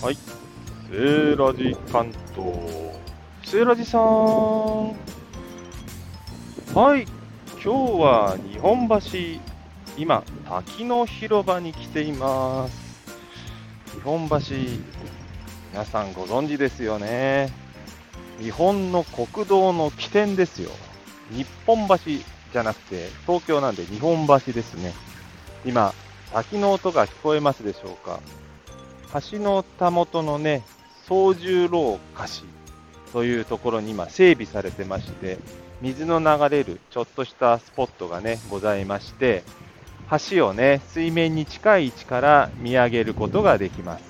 はい。セーラジ関東。セーラジさん。はい。今日は日本橋、今、滝の広場に来ています。日本橋、皆さんご存知ですよね。日本の国道の起点ですよ。日本橋じゃなくて、東京なんで日本橋ですね。今、滝の音が聞こえますでしょうか？橋のたもとのね、総十郎橋というところに今整備されてまして、水の流れるちょっとしたスポットがね、ございまして、橋をね、水面に近い位置から見上げることができます。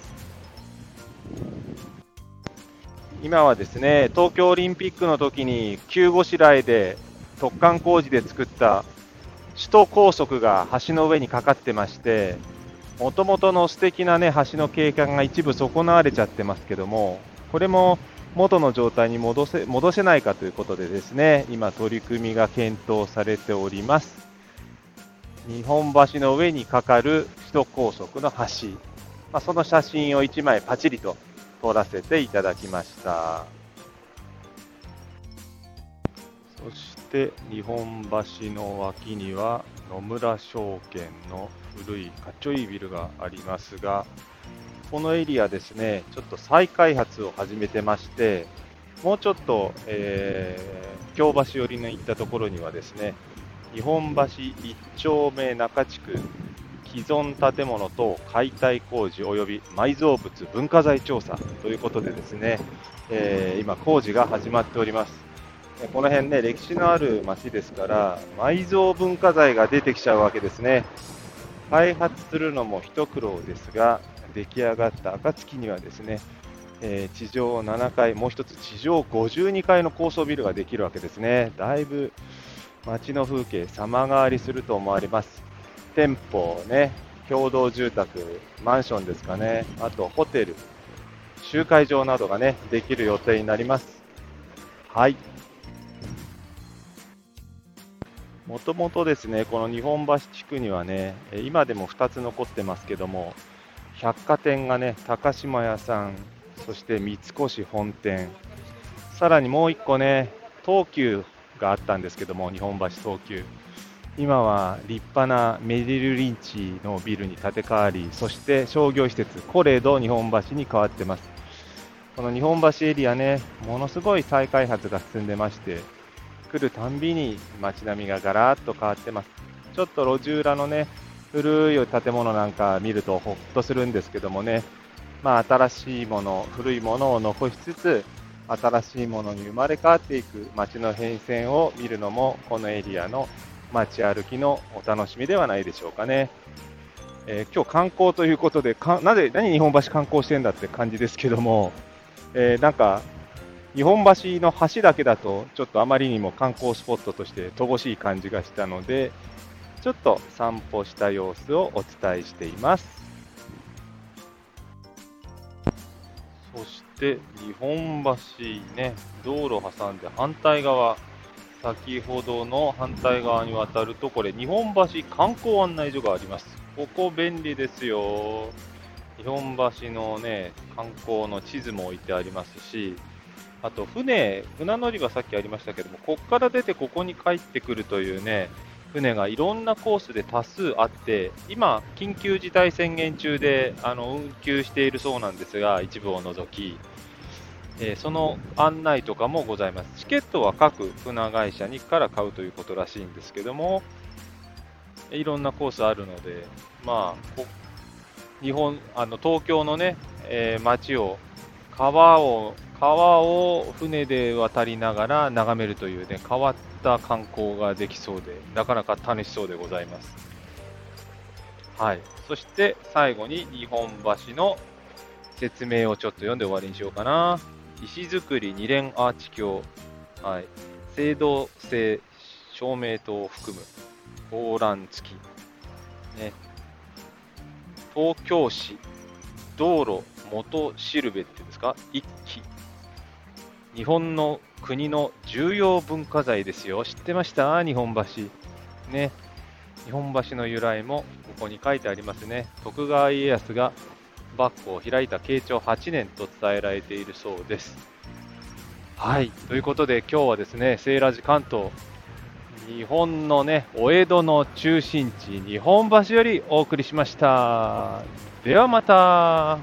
今はですね、東京オリンピックの時に急ごしらえで突貫工事で作った首都高速が橋の上にかかってまして、もともとの素敵なね、橋の景観が一部損なわれちゃってますけども、これも元の状態に戻せ戻せないかということでですね、今取り組みが検討されております。日本橋の上にかかる首都高速の橋、まあ、その写真を1枚パチリと撮らせていただきました。そして日本橋の脇には野村証券の古いかっちょいいビルがありますが、このエリアですね、ちょっと再開発を始めてまして、もうちょっと、えー、京橋寄りに行ったところにはですね、日本橋1丁目中地区既存建物等解体工事及び埋蔵物文化財調査ということでですね、えー今工事が始まっております。この辺ね、歴史のある町ですから、埋蔵文化財が出てきちゃうわけですね。開発するのも一苦労ですが、出来上がった暁にはですね、えー地上7階、もう一つ地上52階の高層ビルができるわけですね。だいぶ街の風景様変わりすると思われます。店舗ね、共同住宅、マンションですかね、あとホテル、集会場などがね、できる予定になります。はい。もともとですね、この日本橋地区にはね、今でも2つ残ってますけども、百貨店がね、高島屋さん、そして三越本店、さらにもう1個ね、東急があったんですけども、日本橋東急。今は立派なメディルリンチのビルに建て替わり、そして商業施設、コレド日本橋に変わってます。この日本橋エリアね、ものすごい再開発が進んでまして、来るたんびに街並みがガラッと変わってます。ちょっと路地裏のね、古い建物なんか見るとほっとするんですけどもね、まあ新しいもの、古いものを残しつつ、新しいものに生まれ変わっていく街の変遷を見るのも、このエリアの街歩きのお楽しみではないでしょうかね。えー今日観光ということで、かなぜ、何日本橋観光してんだって感じですけども、えーなんか、日本橋の橋だけだと、ちょっとあまりにも観光スポットとして乏しい感じがしたので、ちょっと散歩した様子をお伝えしています。そして、日本橋ね、道路挟んで反対側、先ほどの反対側に渡ると、これ、日本橋観光案内所があります。ここ便利ですよ。日本橋のね、観光の地図も置いてありますし、あと船、船乗り場さっきありましたけども、ここから出てここに帰ってくるというね、船がいろんなコースで多数あって、今、緊急事態宣言中であの運休しているそうなんですが、一部を除き、えーその案内とかもございます。チケットは各船会社にから買うということらしいんですけども、いろんなコースあるので、まあ、日本、あの東京のね、えー街を、川を、川を船で渡りながら眺めるというね、変わった観光ができそうで、なかなか楽しそうでございます。はい。そして最後に日本橋の説明をちょっと読んで終わりにしようかな。石造り二連アーチ橋。はい。青銅製照明灯を含む横覧付き。ね。東京市道路元シルベっていうんですか？一期。日本の国の重要文化財ですよ。知ってました？日本橋。ね。日本橋の由来もここに書いてありますね。徳川家康がバッグを開いた慶長8年と伝えられているそうです。はい、ということで今日はですね、セーラージ関東、日本のね、お江戸の中心地、日本橋よりお送りしました。ではまた。